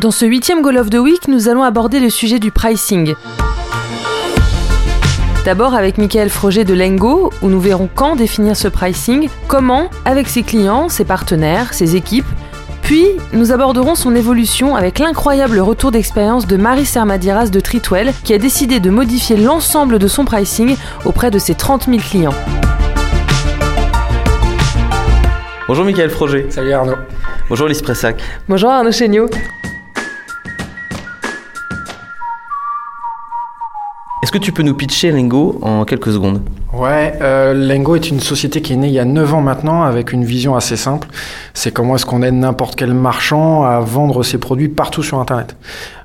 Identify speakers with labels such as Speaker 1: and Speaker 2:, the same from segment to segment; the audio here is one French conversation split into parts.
Speaker 1: Dans ce huitième Goal of the Week, nous allons aborder le sujet du pricing. D'abord avec Michael Froger de Lengo, où nous verrons quand définir ce pricing, comment, avec ses clients, ses partenaires, ses équipes. Puis, nous aborderons son évolution avec l'incroyable retour d'expérience de Marie Sermadiras de Tritwell, qui a décidé de modifier l'ensemble de son pricing auprès de ses 30 000 clients.
Speaker 2: Bonjour Michael Froger.
Speaker 3: Salut Arnaud.
Speaker 2: Bonjour Lise Pressac.
Speaker 1: Bonjour Arnaud Chéniaud.
Speaker 2: Est-ce que tu peux nous pitcher Lengo en quelques secondes?
Speaker 3: Ouais, euh, Lengo est une société qui est née il y a 9 ans maintenant avec une vision assez simple. C'est comment est-ce qu'on aide n'importe quel marchand à vendre ses produits partout sur Internet.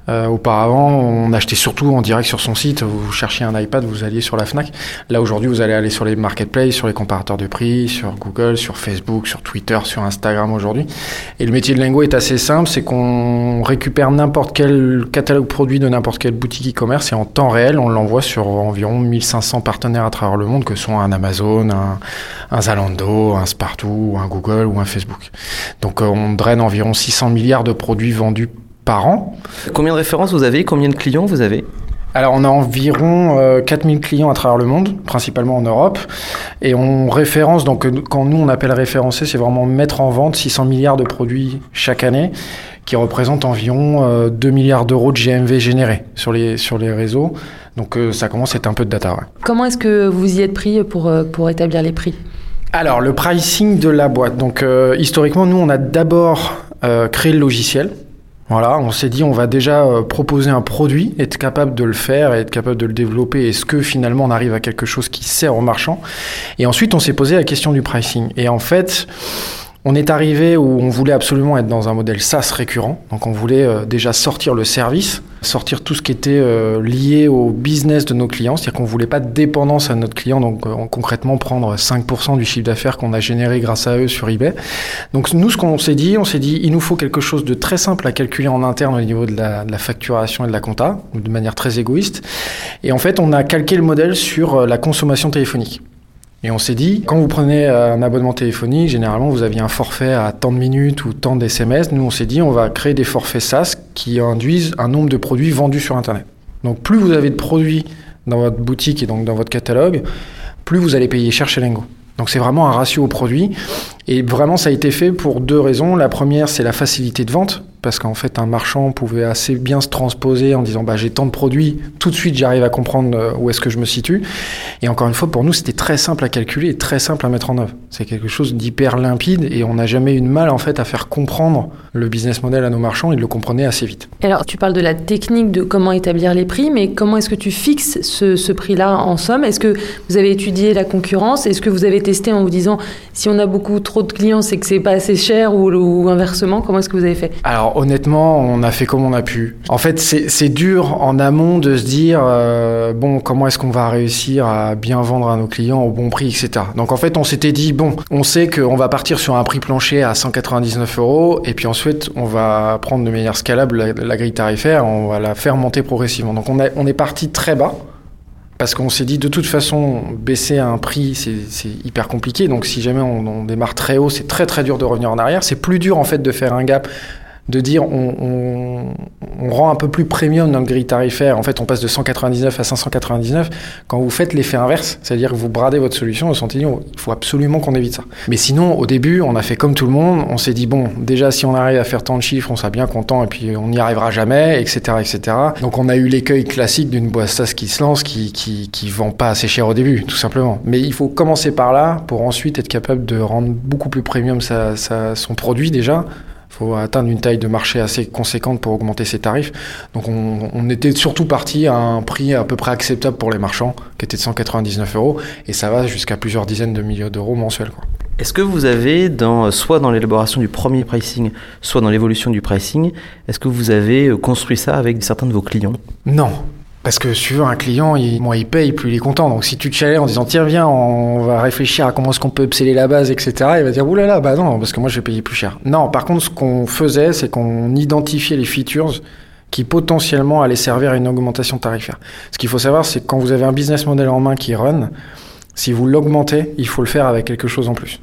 Speaker 3: Euh, auparavant, on achetait surtout en direct sur son site. Vous cherchiez un iPad, vous alliez sur la Fnac. Là aujourd'hui, vous allez aller sur les marketplaces, sur les comparateurs de prix, sur Google, sur Facebook, sur Twitter, sur Instagram aujourd'hui. Et le métier de Lingo est assez simple, c'est qu'on récupère n'importe quel catalogue produit de n'importe quelle boutique e-commerce et en temps réel, on l'envoie sur environ 1500 partenaires à travers le monde, que sont un Amazon, un, un Zalando, un Spartoo, un Google ou un Facebook. Donc euh, on draine environ 600 milliards de produits vendus par an.
Speaker 2: Combien de références vous avez Combien de clients vous avez?
Speaker 3: Alors on a environ euh, 4000 clients à travers le monde, principalement en Europe, et on référence, donc quand nous on appelle référencer, c'est vraiment mettre en vente 600 milliards de produits chaque année, qui représentent environ euh, 2 milliards d'euros de GMV générés sur les, sur les réseaux. Donc euh, ça commence à être un peu de data. Ouais.
Speaker 1: Comment est-ce que vous y êtes pris pour, euh, pour établir les prix?
Speaker 3: Alors le pricing de la boîte. Donc euh, historiquement, nous on a d'abord euh, créé le logiciel. Voilà, on s'est dit on va déjà euh, proposer un produit, être capable de le faire, être capable de le développer. Est-ce que finalement on arrive à quelque chose qui sert aux marchands Et ensuite on s'est posé la question du pricing. Et en fait, on est arrivé où on voulait absolument être dans un modèle SaaS récurrent. Donc on voulait euh, déjà sortir le service, sortir tout ce qui était euh, lié au business de nos clients. C'est-à-dire qu'on voulait pas de dépendance à notre client, donc euh, concrètement prendre 5% du chiffre d'affaires qu'on a généré grâce à eux sur eBay. Donc nous, ce qu'on s'est dit, on s'est dit, il nous faut quelque chose de très simple à calculer en interne au niveau de la, de la facturation et de la compta, de manière très égoïste. Et en fait, on a calqué le modèle sur euh, la consommation téléphonique. Et on s'est dit, quand vous prenez un abonnement téléphonique, généralement vous aviez un forfait à tant de minutes ou tant d'SMS. Nous, on s'est dit, on va créer des forfaits SaaS qui induisent un nombre de produits vendus sur Internet. Donc plus vous avez de produits dans votre boutique et donc dans votre catalogue, plus vous allez payer cher chez Lengo. Donc c'est vraiment un ratio au produit. Et vraiment, ça a été fait pour deux raisons. La première, c'est la facilité de vente, parce qu'en fait, un marchand pouvait assez bien se transposer en disant bah, j'ai tant de produits, tout de suite, j'arrive à comprendre euh, où est-ce que je me situe. Et encore une fois, pour nous, c'était très simple à calculer et très simple à mettre en œuvre. C'est quelque chose d'hyper limpide et on n'a jamais eu de mal en fait à faire comprendre le business model à nos marchands. Ils le comprenaient assez vite.
Speaker 1: Alors, tu parles de la technique de comment établir les prix, mais comment est-ce que tu fixes ce, ce prix-là en somme? Est-ce que vous avez étudié la concurrence? Est-ce que vous avez testé en vous disant si on a beaucoup trop de clients, c'est que c'est pas assez cher ou, ou inversement Comment est-ce que vous avez fait?
Speaker 3: Alors honnêtement, on a fait comme on a pu. En fait, c'est dur en amont de se dire euh, bon, comment est-ce qu'on va réussir à bien vendre à nos clients au bon prix, etc. Donc en fait, on s'était dit bon, on sait qu'on va partir sur un prix plancher à 199 euros et puis ensuite on va prendre de manière scalable la, la grille tarifaire, on va la faire monter progressivement. Donc on, est parti très bas. Parce qu'on s'est dit de toute façon, baisser un prix, c'est hyper compliqué. Donc si jamais on démarre très haut, c'est très très dur de revenir en arrière. C'est plus dur en fait de faire un gap de dire on, rend un peu plus premium notre grille tarifaire. En fait, on passe de 199 à 599. Quand vous faites l'effet inverse, c'est-à-dire que vous bradez votre solution, sentez dit, il faut absolument qu'on évite ça. Mais sinon, au début, on a fait comme tout le monde. On s'est dit, bon, déjà, si on arrive à faire tant de chiffres, on sera bien content et puis on n'y arrivera jamais, etc., etc. Donc, on a eu l'écueil classique d'une boîte SaaS qui se lance, qui, qui, qui vend pas assez cher au début, tout simplement. Mais il faut commencer par là pour ensuite être capable de rendre beaucoup plus premium son produit déjà faut atteindre une taille de marché assez conséquente pour augmenter ses tarifs. Donc on, on, était surtout parti à un prix à peu près acceptable pour les marchands, qui était de 199 euros, et ça va jusqu'à plusieurs dizaines de millions d'euros mensuels.
Speaker 2: Est-ce que vous avez, dans, soit dans l'élaboration du premier pricing, soit dans l'évolution du pricing, est-ce que vous avez construit ça avec certains de vos clients?
Speaker 3: Non, parce que suivant un client, il, moins il paye, plus il est content. Donc si tu te chalais en disant tiens viens, on va réfléchir à comment est-ce qu'on peut upseller la base, etc. Il va dire oulala, bah non, parce que moi je vais payer plus cher. Non, par contre ce qu'on faisait, c'est qu'on identifiait les features qui potentiellement allaient servir à une augmentation tarifaire. Ce qu'il faut savoir, c'est que quand vous avez un business model en main qui run, si vous l'augmentez, il faut le faire avec quelque chose en plus.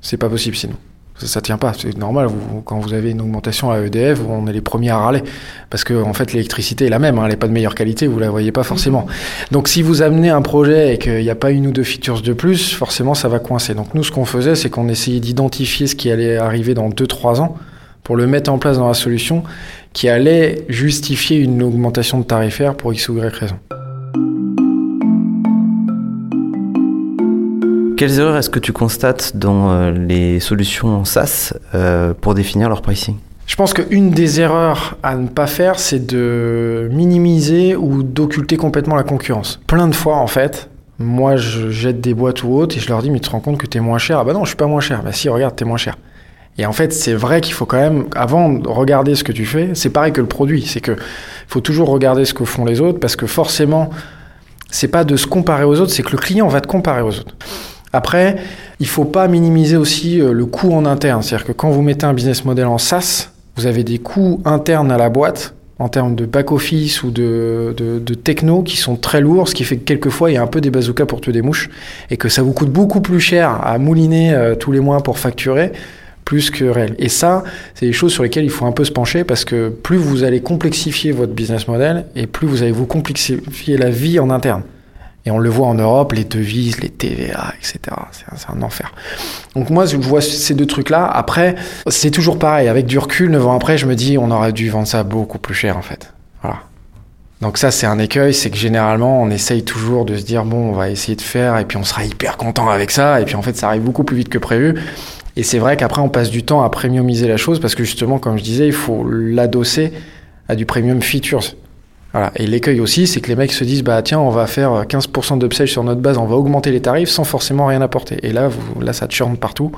Speaker 3: C'est pas possible sinon. Ça, ça tient pas. C'est normal. Vous, quand vous avez une augmentation à EDF, on est les premiers à râler parce que en fait l'électricité est la même. Hein, elle n'est pas de meilleure qualité. Vous la voyez pas forcément. Donc si vous amenez un projet et qu'il n'y a pas une ou deux features de plus, forcément ça va coincer. Donc nous, ce qu'on faisait, c'est qu'on essayait d'identifier ce qui allait arriver dans 2-3 ans pour le mettre en place dans la solution qui allait justifier une augmentation de tarifaire pour X ou Y raison.
Speaker 2: Quelles erreurs est-ce que tu constates dans euh, les solutions SaaS euh, pour définir leur pricing?
Speaker 3: Je pense qu'une des erreurs à ne pas faire, c'est de minimiser ou d'occulter complètement la concurrence. Plein de fois, en fait, moi, je jette des boîtes ou autres et je leur dis, mais tu te rends compte que tu es moins cher? Ah bah non, je suis pas moins cher. Bah si, regarde, tu es moins cher. Et en fait, c'est vrai qu'il faut quand même, avant de regarder ce que tu fais, c'est pareil que le produit. C'est que faut toujours regarder ce que font les autres parce que forcément, c'est pas de se comparer aux autres, c'est que le client va te comparer aux autres. Après, il faut pas minimiser aussi euh, le coût en interne. C'est-à-dire que quand vous mettez un business model en SaaS, vous avez des coûts internes à la boîte en termes de back-office ou de, de, techno qui sont très lourds, ce qui fait que quelquefois il y a un peu des bazookas pour tuer des mouches et que ça vous coûte beaucoup plus cher à mouliner euh, tous les mois pour facturer plus que réel. Et ça, c'est des choses sur lesquelles il faut un peu se pencher parce que plus vous allez complexifier votre business model et plus vous allez vous complexifier la vie en interne. Et on le voit en Europe, les devises, les TVA, etc. C'est un, enfer. Donc moi, je vois ces deux trucs-là. Après, c'est toujours pareil. Avec du recul, 9 ans après, je me dis, on aurait dû vendre ça beaucoup plus cher, en fait. Voilà. Donc ça, c'est un écueil. C'est que généralement, on essaye toujours de se dire, bon, on va essayer de faire, et puis on sera hyper content avec ça. Et puis en fait, ça arrive beaucoup plus vite que prévu. Et c'est vrai qu'après, on passe du temps à premiumiser la chose parce que justement, comme je disais, il faut l'adosser à du premium features. Et l'écueil aussi, c'est que les mecs se disent bah tiens, on va faire 15% d'upsell sur notre base, on va augmenter les tarifs sans forcément rien apporter. Et là, vous, là, ça churne partout.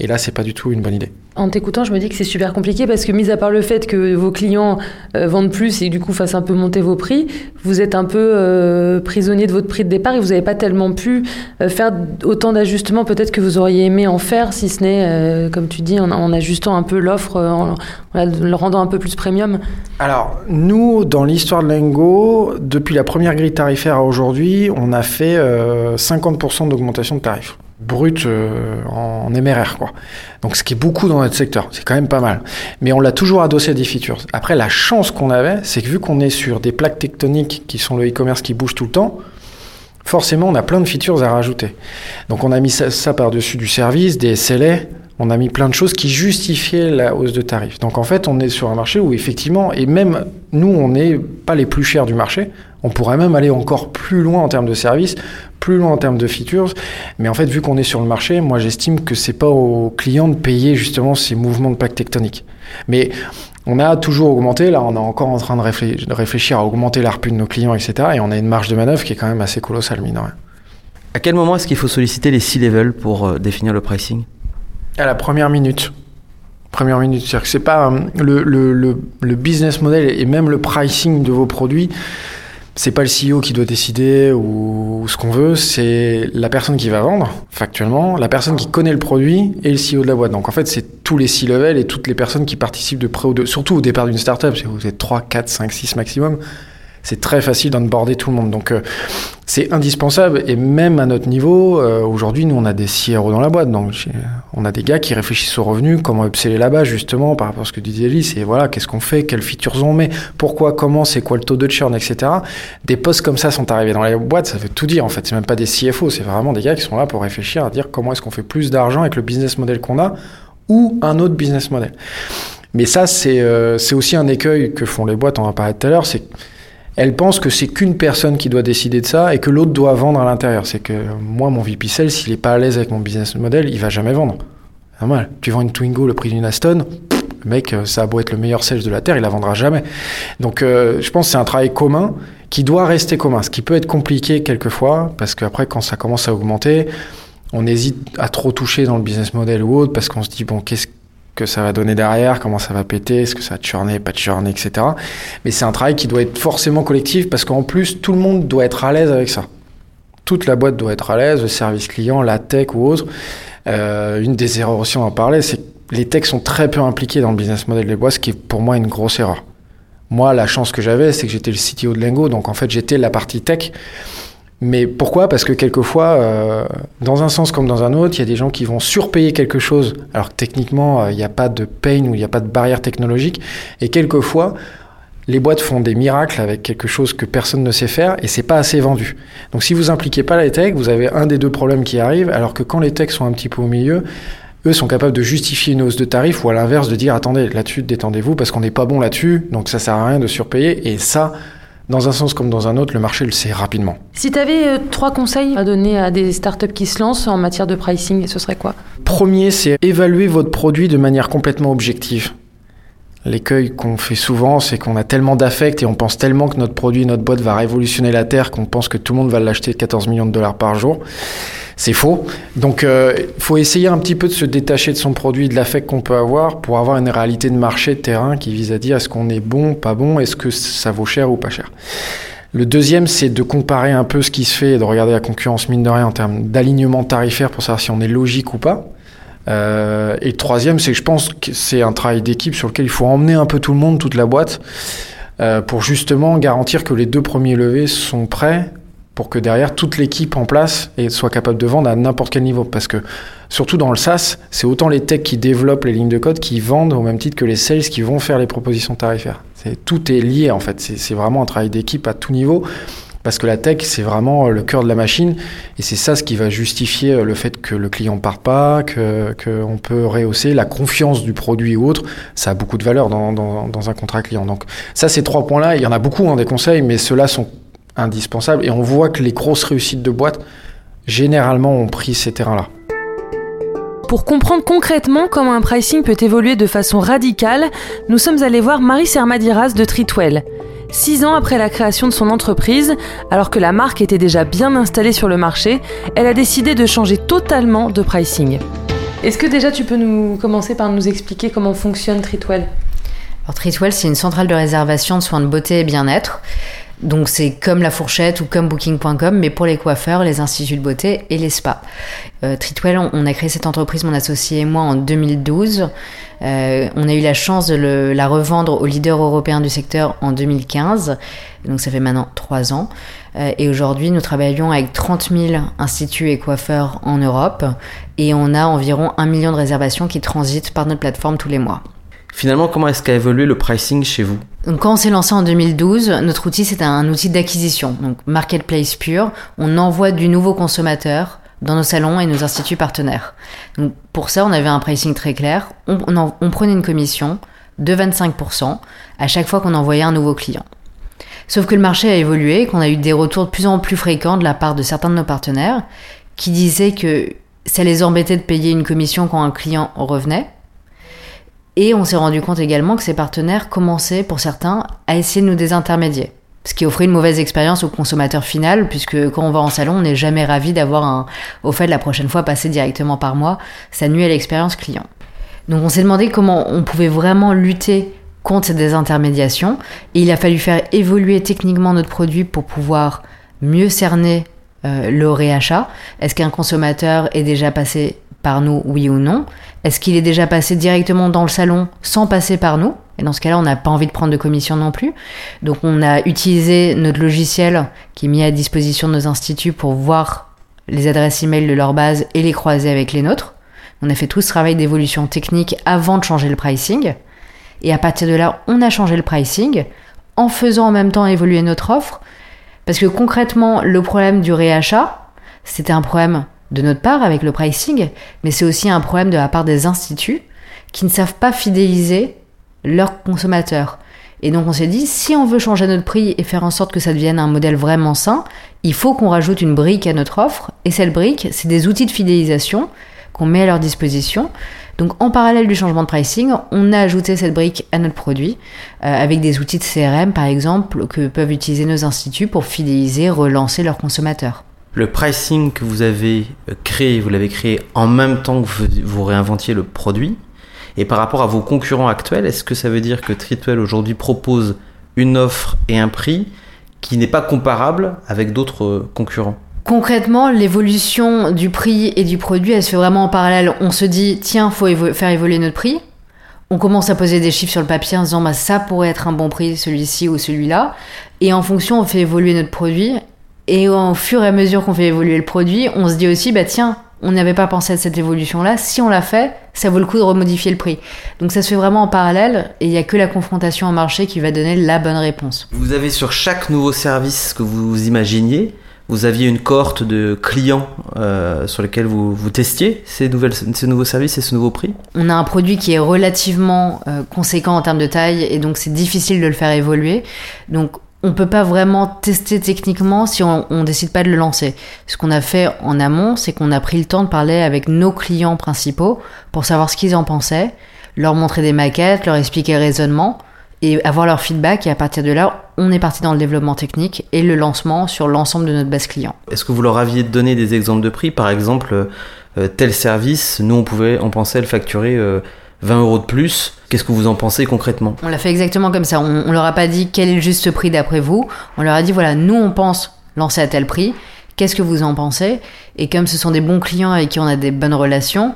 Speaker 3: Et là, c'est pas du tout une bonne idée.
Speaker 1: En t'écoutant, je me dis que c'est super compliqué parce que, mis à part le fait que vos clients euh, vendent plus et du coup fassent un peu monter vos prix, vous êtes un peu euh, prisonnier de votre prix de départ et vous n'avez pas tellement pu euh, faire autant d'ajustements peut-être que vous auriez aimé en faire, si ce n'est, comme tu dis, en, ajustant un peu l'offre, en, le rendant un peu plus premium.
Speaker 3: Alors, nous, dans l'histoire de Lengo, depuis la première grille tarifaire à aujourd'hui, on a fait 50% d'augmentation de tarifs brut euh, en MRR quoi. Donc ce qui est beaucoup dans notre secteur, c'est quand même pas mal. Mais on l'a toujours adossé à des features. Après la chance qu'on avait, c'est que vu qu'on est sur des plaques tectoniques qui sont le e-commerce qui bouge tout le temps, forcément on a plein de features à rajouter. Donc on a mis ça, ça par-dessus du service, des SLA, on a mis plein de choses qui justifiaient la hausse de tarifs. Donc en fait, on est sur un marché où effectivement, et même nous, on n'est pas les plus chers du marché, on pourrait même aller encore plus loin en termes de services, plus loin en termes de features. Mais en fait, vu qu'on est sur le marché, moi j'estime que c'est pas aux clients de payer justement ces mouvements de plaques tectoniques. Mais on a toujours augmenté, là on est encore en train de, réfléchir à augmenter l'ARPU de nos clients, etc. Et on a une marge de manœuvre qui est quand même assez colossale, mine
Speaker 2: À quel moment est-ce qu'il faut solliciter les C-level pour euh, définir le pricing?
Speaker 3: À la première minute. Première minute. C'est-à-dire que c'est pas euh, le, le, le business model et même le pricing de vos produits c'est pas le CEO qui doit décider ou, ce qu'on veut, c'est la personne qui va vendre, factuellement, la personne qui connaît le produit et le CEO de la boîte. Donc en fait, c'est tous les C-level et toutes les personnes qui participent de près ou de, surtout au départ d'une startup, vous êtes 3, 4, 5, 6 maximum, c'est très facile d'onboarder tout le monde. Donc euh, c'est indispensable. Et même à notre niveau, euh, aujourd'hui nous on a des CRO dans la boîte, donc on a des gars qui réfléchissent aux revenus, comment upseller là-bas justement par rapport à ce que disait Ellie, c'est voilà qu'est-ce qu'on fait, quelles features on met, pourquoi, comment, c'est quoi le taux de churn, etc. Des postes comme ça sont arrivés dans les boîtes, ça veut tout dire en fait, c'est même pas des CFO, c'est vraiment des gars qui sont là pour réfléchir à dire comment est-ce qu'on fait plus d'argent avec le business model qu'on a ou un autre business model. Mais ça c'est euh, aussi un écueil que font les boîtes, on en parlé tout à l'heure, c'est elle pense que c'est qu'une personne qui doit décider de ça et que l'autre doit vendre à l'intérieur. C'est que moi, mon VP s'il n'est pas à l'aise avec mon business model, il va jamais vendre. Normal. Tu vends une Twingo le prix d'une Aston, le mec, euh, ça a beau être le meilleur sales de la Terre, il la vendra jamais. Donc, euh, je pense que c'est un travail commun qui doit rester commun. Ce qui peut être compliqué quelquefois, parce qu'après, quand ça commence à augmenter, on hésite à trop toucher dans le business model ou autre, parce qu'on se dit, bon, qu'est-ce que ça va donner derrière, comment ça va péter, est-ce que ça va churner, pas churner, etc. Mais c'est un travail qui doit être forcément collectif parce qu'en plus, tout le monde doit être à l'aise avec ça. Toute la boîte doit être à l'aise, le service client, la tech ou autre. Euh, une des erreurs aussi, on en parlait, c'est que les techs sont très peu impliqués dans le business model des boîtes, ce qui est pour moi une grosse erreur. Moi, la chance que j'avais, c'est que j'étais le CTO de Lengo, donc en fait, j'étais la partie tech. Mais pourquoi? Parce que quelquefois, euh, dans un sens comme dans un autre, il y a des gens qui vont surpayer quelque chose, alors que techniquement, euh, il n'y a pas de pain ou il n'y a pas de barrière technologique. Et quelquefois, les boîtes font des miracles avec quelque chose que personne ne sait faire et c'est pas assez vendu. Donc si vous impliquez pas les techs, vous avez un des deux problèmes qui arrivent, alors que quand les techs sont un petit peu au milieu, eux sont capables de justifier une hausse de tarif ou à l'inverse de dire attendez là-dessus détendez-vous parce qu'on n'est pas bon là-dessus, donc ça sert à rien de surpayer et ça dans un sens comme dans un autre, le marché le sait rapidement.
Speaker 1: Si tu avais euh, trois conseils à donner à des startups qui se lancent en matière de pricing, ce serait quoi?
Speaker 3: Premier, c'est évaluer votre produit de manière complètement objective. L'écueil qu'on fait souvent, c'est qu'on a tellement d'affect et on pense tellement que notre produit, notre boîte va révolutionner la Terre qu'on pense que tout le monde va l'acheter 14 millions de dollars par jour. C'est faux. Donc, il euh, faut essayer un petit peu de se détacher de son produit, de l'affect qu'on peut avoir, pour avoir une réalité de marché, de terrain qui vise à dire est-ce qu'on est bon, pas bon, est-ce que ça vaut cher ou pas cher. Le deuxième, c'est de comparer un peu ce qui se fait et de regarder la concurrence mine de rien en termes d'alignement tarifaire pour savoir si on est logique ou pas. Euh, et troisième, c'est que je pense que c'est un travail d'équipe sur lequel il faut emmener un peu tout le monde, toute la boîte, euh, pour justement garantir que les deux premiers levés sont prêts pour que derrière toute l'équipe en place soit capable de vendre à n'importe quel niveau. Parce que surtout dans le SaaS, c'est autant les techs qui développent les lignes de code qui vendent au même titre que les sales qui vont faire les propositions tarifaires. tout est lié en fait. C'est vraiment un travail d'équipe à tout niveau. Parce que la tech, c'est vraiment le cœur de la machine. Et c'est ça ce qui va justifier le fait que le client part pas, qu'on peut rehausser la confiance du produit ou autre. Ça a beaucoup de valeur dans, dans, un contrat client. Donc ça, ces trois points-là, il y en a beaucoup, hein, des conseils, mais ceux-là sont indispensables. Et on voit que les grosses réussites de boîte, généralement, ont pris ces terrains-là.
Speaker 1: Pour comprendre concrètement comment un pricing peut évoluer de façon radicale, nous sommes allés voir Marie Sermadiras de Tritwell. Six ans après la création de son entreprise, alors que la marque était déjà bien installée sur le marché, elle a décidé de changer totalement de pricing. Est-ce que déjà tu peux nous commencer par nous expliquer comment fonctionne Tritwell?
Speaker 4: Alors Tritwell, c'est une centrale de réservation de soins de beauté et bien-être. Donc c'est comme la fourchette ou comme booking.com, mais pour les coiffeurs, les instituts de beauté et les spas. Euh, Tritwell, on, a créé cette entreprise, mon associé et moi, en 2012. Euh, on a eu la chance de la revendre aux leaders européens du secteur en 2015. Donc ça fait maintenant trois ans. Euh, et aujourd'hui, nous travaillons avec 30 000 instituts et coiffeurs en Europe. Et on a environ un million de réservations qui transitent par notre plateforme tous les mois.
Speaker 2: Finalement, comment est-ce qu'a évolué le pricing chez vous?
Speaker 4: Donc, quand on s'est lancé en 2012, notre outil c'est un outil d'acquisition, donc marketplace pur. On envoie du nouveau consommateur dans nos salons et nos instituts partenaires. Donc, pour ça, on avait un pricing très clair. On, on prenait une commission de 25% à chaque fois qu'on envoyait un nouveau client. Sauf que le marché a évolué, qu'on a eu des retours de plus en plus fréquents de la part de certains de nos partenaires qui disaient que ça les embêtait de payer une commission quand un client revenait et on s'est rendu compte également que ces partenaires commençaient, pour certains, à essayer de nous désintermédier. Ce qui offrait une mauvaise expérience au consommateur final, puisque quand on va en salon, on n'est jamais ravi d'avoir un, au fait, la prochaine fois, passer directement par moi. Ça nuit à l'expérience client. Donc on s'est demandé comment on pouvait vraiment lutter contre cette désintermédiation. Et il a fallu faire évoluer techniquement notre produit pour pouvoir mieux cerner euh, le réachat. Est-ce qu'un consommateur est déjà passé par nous, oui ou non Est-ce qu'il est déjà passé directement dans le salon sans passer par nous? Et dans ce cas-là, on n'a pas envie de prendre de commission non plus. Donc on a utilisé notre logiciel qui est mis à disposition de nos instituts pour voir les adresses e-mail de leur base et les croiser avec les nôtres. On a fait tout ce travail d'évolution technique avant de changer le pricing. Et à partir de là, on a changé le pricing en faisant en même temps évoluer notre offre. Parce que concrètement, le problème du réachat, c'était un problème de notre part avec le pricing, mais c'est aussi un problème de la part des instituts qui ne savent pas fidéliser leurs consommateurs. Et donc on s'est dit, si on veut changer notre prix et faire en sorte que ça devienne un modèle vraiment sain, il faut qu'on rajoute une brique à notre offre. Et cette brique, c'est des outils de fidélisation qu'on met à leur disposition. Donc en parallèle du changement de pricing, on a ajouté cette brique à notre produit euh, avec des outils de CRM par exemple que peuvent utiliser nos instituts pour fidéliser, relancer leurs consommateurs
Speaker 2: le pricing que vous avez euh, créé, vous l'avez créé en même temps que vous, réinventiez le produit. Et par rapport à vos concurrents actuels, est-ce que ça veut dire que Tritwell aujourd'hui propose une offre et un prix qui n'est pas comparable avec d'autres euh, concurrents?
Speaker 4: Concrètement, l'évolution du prix et du produit, elle se fait vraiment en parallèle. On se dit, tiens, faut faire évoluer notre prix. On commence à poser des chiffres sur le papier en disant, bah, ça pourrait être un bon prix, celui-ci ou celui-là. Et en fonction, on fait évoluer notre produit Et au fur et à mesure qu'on fait évoluer le produit, on se dit aussi, bah tiens, on n'avait pas pensé à cette évolution-là. Si on l'a fait, ça vaut le coup de remodifier le prix. Donc ça se fait vraiment en parallèle et il n'y a que la confrontation au marché qui va donner la bonne réponse.
Speaker 2: Vous avez sur chaque nouveau service que vous imaginiez, vous aviez une cohorte de clients euh, sur lesquels vous, vous testiez ces, nouvelles, ces nouveaux services et ce nouveau prix?
Speaker 4: On a un produit qui est relativement euh, conséquent en termes de taille et donc c'est difficile de le faire évoluer. Donc on peut pas vraiment tester techniquement si on, on décide pas de le lancer. Ce qu'on a fait en amont, c'est qu'on a pris le temps de parler avec nos clients principaux pour savoir ce qu'ils en pensaient, leur montrer des maquettes, leur expliquer le raisonnement et avoir leur feedback. Et à partir de là, on est parti dans le développement technique et le lancement sur l'ensemble de notre base client.
Speaker 2: Est-ce que vous leur aviez donné des exemples de prix? Par exemple, euh, tel service, nous on pouvait, on pensait le facturer 20 euh, euros de plus. Qu'est-ce que vous en pensez concrètement?
Speaker 4: On l'a fait exactement comme ça. On, on leur a pas dit quel est le juste prix d'après vous. On leur a dit voilà, nous on pense lancer à tel prix. Qu'est-ce que vous en pensez? Et comme ce sont des bons clients avec qui on a des bonnes relations,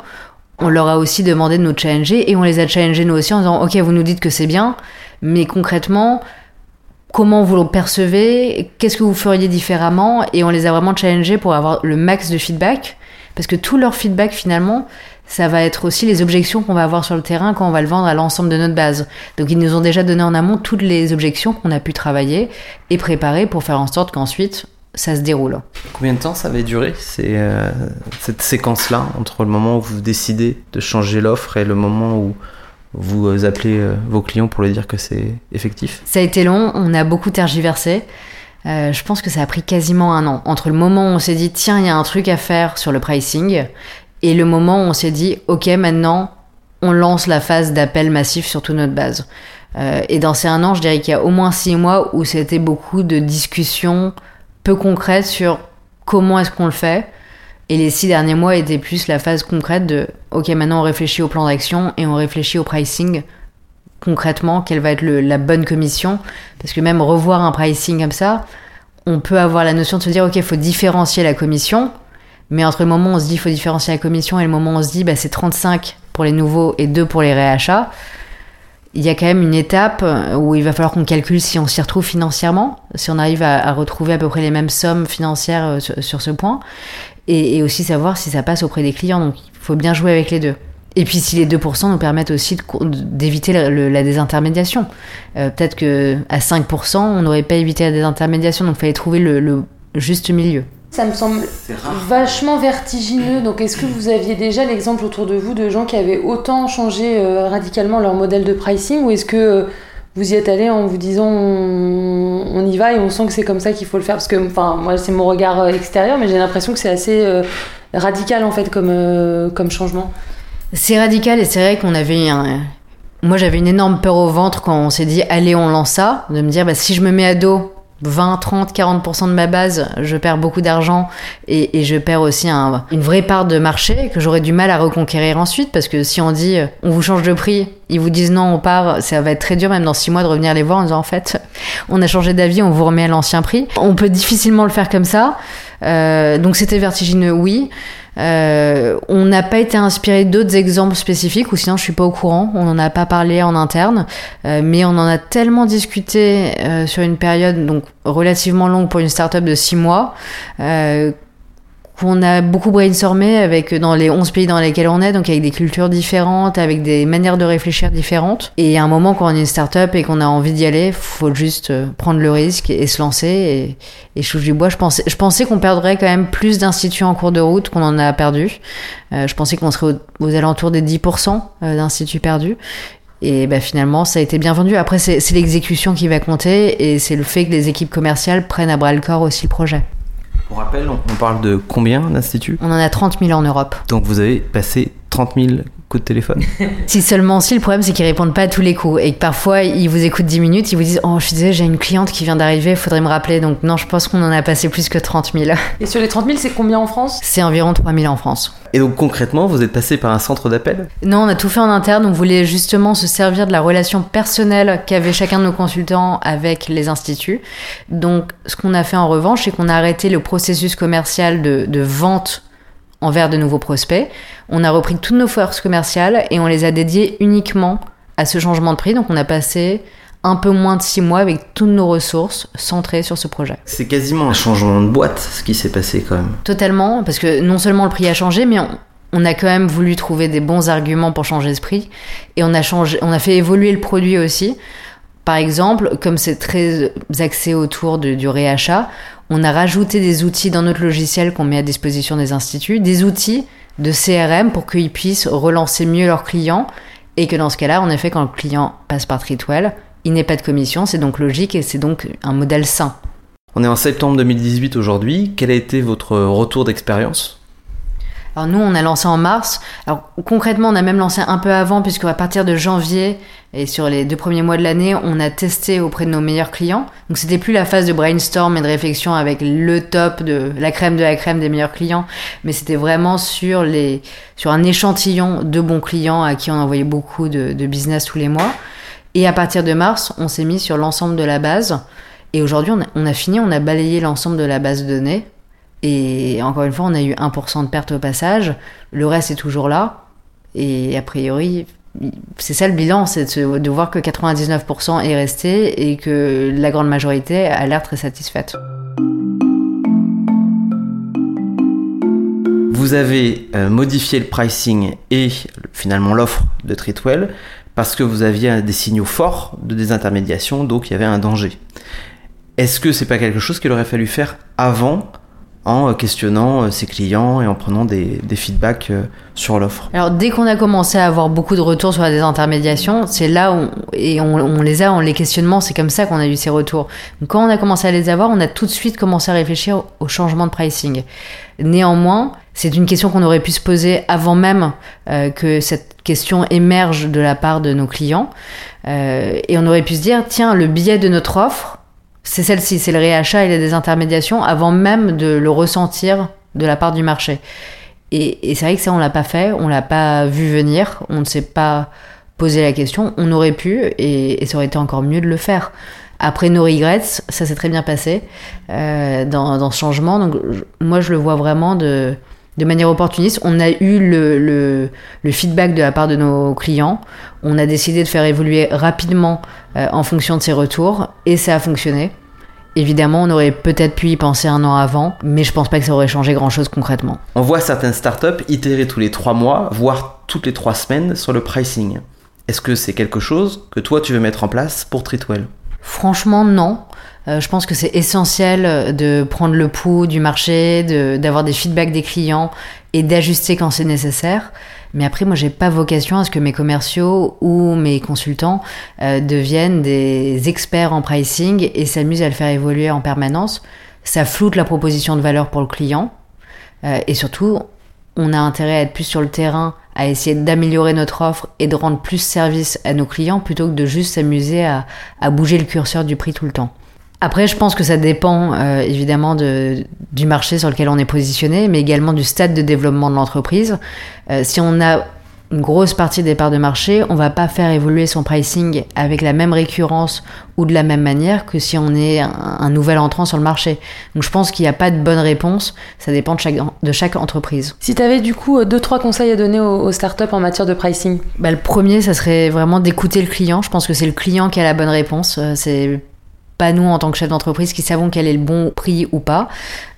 Speaker 4: on leur a aussi demandé de nous challenger et on les a challengés nous aussi en disant ok vous nous dites que c'est bien, mais concrètement comment vous le percevez, qu'est-ce que vous feriez différemment? Et on les a vraiment challengés pour avoir le max de feedback parce que tout leur feedback finalement ça va être aussi les objections qu'on va avoir sur le terrain quand on va le vendre à l'ensemble de notre base. Donc ils nous ont déjà donné en amont toutes les objections qu'on a pu travailler et préparer pour faire en sorte qu'ensuite ça se déroule.
Speaker 2: Combien de temps ça avait duré euh, cette séquence-là entre le moment où vous décidez de changer l'offre et le moment où vous appelez euh, vos clients pour leur dire que c'est effectif?
Speaker 4: Ça a été long, on a beaucoup tergiversé. Euh, je pense que ça a pris quasiment un an entre le moment où on s'est dit tiens il y a un truc à faire sur le pricing et le moment où on s'est dit ok maintenant on lance la phase d'appel massif sur toute notre base. et dans ces un an, je dirais qu'il y a au moins six mois où c'était beaucoup de discussions peu concrète sur comment est-ce qu'on le fait. Et les six derniers mois étaient plus la phase concrète de OK, maintenant on réfléchit au plan d'action et on réfléchit au pricing concrètement, quelle va être la bonne commission. Parce que même revoir un pricing comme ça, on peut avoir la notion de se dire OK, il faut différencier la commission. Mais entre le moment où on se dit il faut différencier la commission et le moment où on se dit bah, c'est 35 pour les nouveaux et 2 pour les réachats, il y a quand même une étape où il va falloir qu'on calcule si on s'y retrouve financièrement, si on arrive à, retrouver à peu près les mêmes sommes financières euh, sur, ce point, et, aussi savoir si ça passe auprès des clients. Donc il faut bien jouer avec les deux. Et puis si les 2% nous permettent aussi d'éviter la, désintermédiation. Euh, peut-être que à 5%, on n'aurait pas évité la désintermédiation, donc il fallait trouver le juste milieu.
Speaker 1: Ça me semble vachement vertigineux. Donc, est-ce que vous aviez déjà l'exemple autour de vous de gens qui avaient autant changé euh, radicalement leur modèle de pricing ou est-ce que euh, vous y êtes allé en vous disant on, y va et on sent que c'est comme ça qu'il faut le faire? Parce que, enfin, moi, c'est mon regard euh, extérieur, mais j'ai l'impression que c'est assez radical en fait comme, comme changement.
Speaker 4: C'est radical et c'est vrai qu'on avait un. Moi, j'avais une énorme peur au ventre quand on s'est dit allez, on lance ça, de me dire bah, si je me mets à dos 20, 30, 40% de ma base, je perds beaucoup d'argent et, et, je perds aussi un, une vraie part de marché que j'aurais du mal à reconquérir ensuite parce que si on dit on vous change de prix, ils vous disent non, on part, ça va être très dur même dans 6 mois de revenir les voir en disant en fait on a changé d'avis, on vous remet à l'ancien prix. On peut difficilement le faire comme ça. Euh, donc c'était vertigineux, oui. Euh, on n'a pas été inspiré d'autres exemples spécifiques, ou sinon je suis pas au courant. On n'en a pas parlé en interne, euh, mais on en a tellement discuté euh, sur une période donc relativement longue pour une startup de six mois on a beaucoup brainstormé avec dans les 11 pays dans lesquels on est, donc avec des cultures différentes, avec des manières de réfléchir différentes. Et à un moment, quand on est une start-up et qu'on a envie d'y aller, faut juste euh, prendre le risque et, se lancer. Et, je bois, je pensais, je pensais qu'on perdrait quand même plus d'instituts en cours de route qu'on en a perdu. Euh, je pensais qu'on serait aux, alentours des 10% euh, d'instituts perdus. Et bah, finalement, ça a été bien vendu. Après, c'est l'exécution qui va compter et c'est le fait que les équipes commerciales prennent à bras le corps aussi le projet.
Speaker 2: Rappel, on parle de combien d'instituts?
Speaker 4: On en a 30 000 en Europe.
Speaker 2: Donc vous avez passé 30 000 de téléphone.
Speaker 4: si seulement si, le problème c'est qu'ils répondent pas à tous les coups et que parfois ils vous écoutent 10 minutes, ils vous disent Oh, je suis désolée, j'ai une cliente qui vient d'arriver, il faudrait me rappeler. Donc non, je pense qu'on en a passé plus que 30 000.
Speaker 1: Et sur les 30 000, c'est combien en France?
Speaker 4: C'est environ 3 000 en France.
Speaker 2: Et donc concrètement, vous êtes passé par un centre d'appel?
Speaker 4: Non, on a tout fait en interne. On voulait justement se servir de la relation personnelle qu'avait chacun de nos consultants avec les instituts. Donc ce qu'on a fait en revanche, c'est qu'on a arrêté le processus commercial de, de vente envers de nouveaux prospects. On a repris toutes nos forces commerciales et on les a dédiées uniquement à ce changement de prix. Donc on a passé un peu moins de six mois avec toutes nos ressources centrées sur ce projet.
Speaker 2: C'est quasiment un changement de boîte ce qui s'est passé quand même.
Speaker 4: Totalement, parce que non seulement le prix a changé, mais on, a quand même voulu trouver des bons arguments pour changer ce prix. Et on a, changé, on a fait évoluer le produit aussi. Par exemple, comme c'est très axé autour du réachat, on a rajouté des outils dans notre logiciel qu'on met à disposition des instituts, des outils de CRM pour qu'ils puissent relancer mieux leurs clients et que dans ce cas-là, en effet, quand le client passe par Tritwell, il n'est pas de commission, c'est donc logique et c'est donc un modèle sain.
Speaker 2: On est en septembre 2018 aujourd'hui. Quel a été votre retour d'expérience?
Speaker 4: Alors nous, on a lancé en mars. Alors concrètement, on a même lancé un peu avant, puisque à partir de janvier et sur les deux premiers mois de l'année, on a testé auprès de nos meilleurs clients. Donc c'était plus la phase de brainstorm et de réflexion avec le top de la crème de la crème des meilleurs clients, mais c'était vraiment sur les sur un échantillon de bons clients à qui on envoyait beaucoup de, business tous les mois. Et à partir de mars, on s'est mis sur l'ensemble de la base. Et aujourd'hui, on, a fini, on a balayé l'ensemble de la base de données. Et encore une fois, on a eu 1% de perte au passage. Le reste est toujours là. Et a priori, c'est ça le bilan, c'est de, voir que 99% est resté et que la grande majorité a l'air très satisfaite.
Speaker 2: Vous avez euh, modifié le pricing et finalement l'offre de Treatwell parce que vous aviez des signaux forts de désintermédiation, donc il y avait un danger. Est-ce que c'est pas quelque chose qu'il aurait fallu faire avant en euh, questionnant euh, ses clients et en prenant des, feedbacks euh, sur l'offre.
Speaker 4: Alors dès qu'on a commencé à avoir beaucoup de retours sur la désintermédiation, c'est là où, et on, les a, on les questionnements, c'est comme ça qu'on a eu ces retours. quand on a commencé à les avoir, on a tout de suite commencé à réfléchir au changement de pricing. Néanmoins, c'est une question qu'on aurait pu se poser avant même que cette question émerge de la part de nos clients. et on aurait pu se dire, tiens, le biais de notre offre, c'est celle-ci, c'est le réachat et les désintermédiations avant même de le ressentir de la part du marché. Et, c'est vrai que ça, on l'a pas fait, on l'a pas vu venir, on ne s'est pas posé la question. On aurait pu et, ça aurait été encore mieux de le faire. Après nos regrets, ça s'est très bien passé euh, dans, ce changement. Donc moi, je le vois vraiment de, de manière opportuniste. On a eu le, le, feedback de la part de nos clients. On a décidé de faire évoluer rapidement euh, en fonction de ces retours et ça a fonctionné. Évidemment, on aurait peut-être pu y penser un an avant, mais je pense pas que ça aurait changé grand-chose concrètement.
Speaker 2: On voit certaines startups itérer tous les trois mois, voire toutes les trois semaines sur le pricing. Est-ce que c'est quelque chose que toi tu veux mettre en place pour Treatwell
Speaker 4: Franchement, non. Euh, je pense que c'est essentiel euh, de prendre le pouls du marché, d'avoir des feedbacks des clients et d'ajuster quand c'est nécessaire. Mais après, moi, j'ai pas vocation à ce que mes commerciaux ou mes consultants euh, deviennent des experts en pricing et s'amusent à le faire évoluer en permanence. Ça floute la proposition de valeur pour le client. et surtout, on a intérêt à être plus sur le terrain, à essayer d'améliorer notre offre et de rendre plus service à nos clients plutôt que de juste s'amuser à, à bouger le curseur du prix tout le temps. Après, je pense que ça dépend euh, évidemment de, du marché sur lequel on est positionné, mais également du stade de développement de l'entreprise. Euh, si on a une grosse partie des parts de marché, on va pas faire évoluer son pricing avec la même récurrence ou de la même manière que si on est un, nouvel entrant sur le marché. Donc je pense qu'il n'y a pas de bonne réponse, ça dépend de chaque, de chaque entreprise.
Speaker 1: Si tu avais du coup euh, deux trois conseils à donner aux, startups en matière de pricing?
Speaker 4: Bah, Le premier, ça serait vraiment d'écouter le client. Je pense que c'est le client qui a la bonne réponse. C'est pas nous en tant que chef d'entreprise qui savons quel est le bon prix ou pas.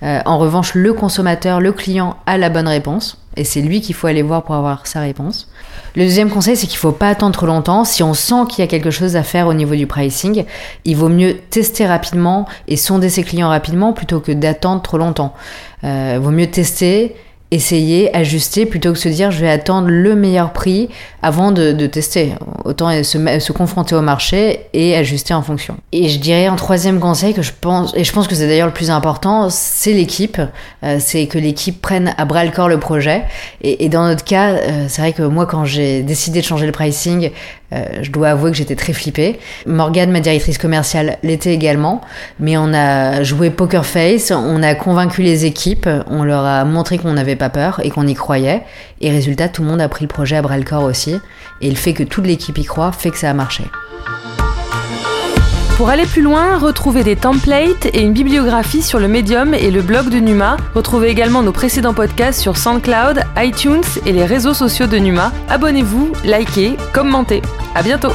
Speaker 4: Euh, en revanche, le consommateur, le client a la bonne réponse et c'est lui qu'il faut aller voir pour avoir sa réponse. Le deuxième conseil, c'est qu'il faut pas attendre trop longtemps. Si on sent qu'il y a quelque chose à faire au niveau du pricing, il vaut mieux tester rapidement et sonder ses clients rapidement plutôt que d'attendre trop longtemps. Euh, vaut mieux tester, essayer, ajuster, plutôt que se dire je vais attendre le meilleur prix avant de, tester. Autant se, confronter au marché et ajuster en fonction. Et je dirais un troisième conseil que je pense, et je pense que c'est d'ailleurs le plus important, c'est l'équipe. Euh, c'est que l'équipe prenne à bras le corps le projet. Et, dans notre cas, euh, c'est vrai que moi quand j'ai décidé de changer le pricing, euh, je dois avouer que j'étais très flippée. Morgane, ma directrice commerciale, l'était également. Mais on a joué poker face, on a convaincu les équipes, on leur a montré qu'on pas peur et qu'on y croyait. Et résultat, tout le monde a pris le projet à bras le corps aussi. Et le fait que toute l'équipe y croit fait que ça a marché.
Speaker 1: Pour aller plus loin, retrouvez des templates et une bibliographie sur le Medium et le blog de Numa. Retrouvez également nos précédents podcasts sur SoundCloud, iTunes et les réseaux sociaux de Numa. Abonnez-vous, likez, commentez. À bientôt.